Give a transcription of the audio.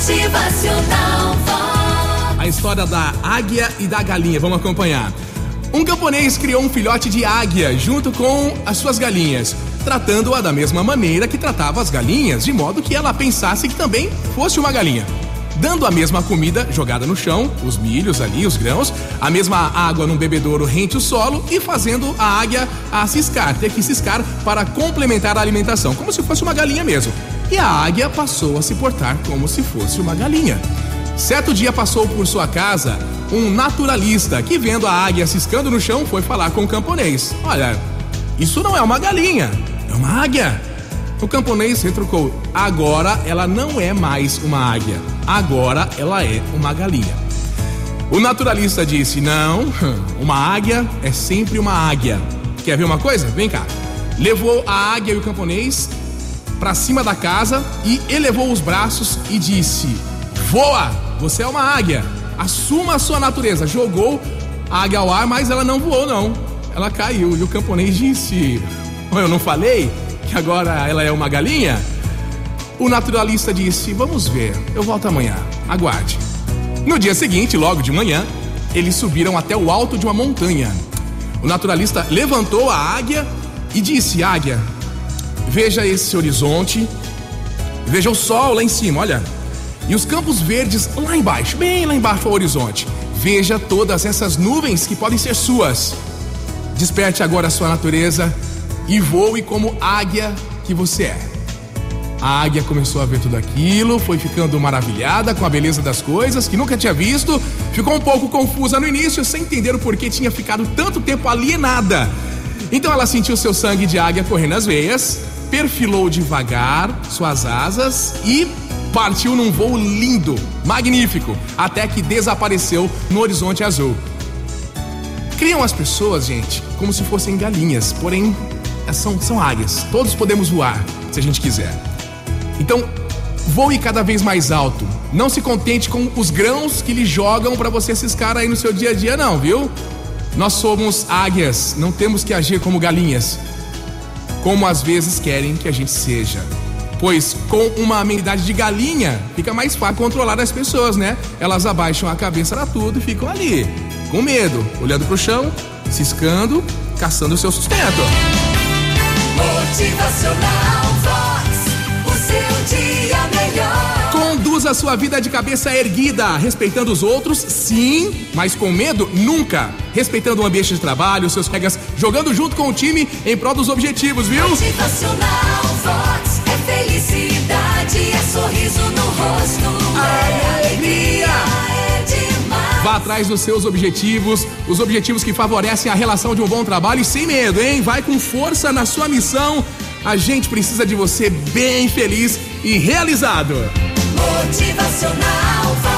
Motivacional. A história da águia e da galinha. Vamos acompanhar. Um camponês criou um filhote de águia junto com as suas galinhas, tratando-a da mesma maneira que tratava as galinhas, de modo que ela pensasse que também fosse uma galinha. Dando a mesma comida jogada no chão, os milhos ali, os grãos, a mesma água num bebedouro rente o solo e fazendo a águia a ciscar, ter que ciscar para complementar a alimentação, como se fosse uma galinha mesmo. E a águia passou a se portar como se fosse uma galinha. Certo dia passou por sua casa um naturalista que, vendo a águia ciscando no chão, foi falar com o camponês: Olha, isso não é uma galinha, é uma águia. O camponês retrucou: Agora ela não é mais uma águia, agora ela é uma galinha. O naturalista disse: Não, uma águia é sempre uma águia. Quer ver uma coisa? Vem cá. Levou a águia e o camponês para cima da casa e elevou os braços e disse: Voa! Você é uma águia. Assuma a sua natureza. Jogou a águia ao ar, mas ela não voou, não. Ela caiu. E o camponês disse: Eu não falei que agora ela é uma galinha? O naturalista disse: Vamos ver, eu volto amanhã. Aguarde. No dia seguinte, logo de manhã, eles subiram até o alto de uma montanha. O naturalista levantou a águia e disse: Águia, veja esse horizonte, veja o sol lá em cima, olha. E os campos verdes lá embaixo, bem lá embaixo ao horizonte. Veja todas essas nuvens que podem ser suas. Desperte agora a sua natureza e voe como águia que você é. A águia começou a ver tudo aquilo, foi ficando maravilhada com a beleza das coisas que nunca tinha visto, ficou um pouco confusa no início, sem entender o porquê tinha ficado tanto tempo alienada. Então ela sentiu seu sangue de águia correr nas veias, perfilou devagar suas asas e partiu num voo lindo, magnífico, até que desapareceu no horizonte azul. Criam as pessoas, gente, como se fossem galinhas, porém são, são águias. Todos podemos voar, se a gente quiser. Então, voe cada vez mais alto. Não se contente com os grãos que lhe jogam para você ciscar aí no seu dia a dia, não, viu? Nós somos águias, não temos que agir como galinhas, como às vezes querem que a gente seja. Pois com uma amenidade de galinha, fica mais fácil controlar as pessoas, né? Elas abaixam a cabeça da tudo e ficam ali, com medo, olhando pro chão, ciscando, caçando o seu sustento. Motivacional Conduza a sua vida de cabeça erguida, respeitando os outros, sim, mas com medo, nunca. Respeitando o ambiente de trabalho, seus colegas, jogando junto com o time em prol dos objetivos, viu? Motivacional Vox. É felicidade, é sorriso no rosto. É alegria, é demais. Vá atrás dos seus objetivos, os objetivos que favorecem a relação de um bom trabalho e sem medo, hein? Vai com força na sua missão. A gente precisa de você bem feliz e realizado. Motivacional.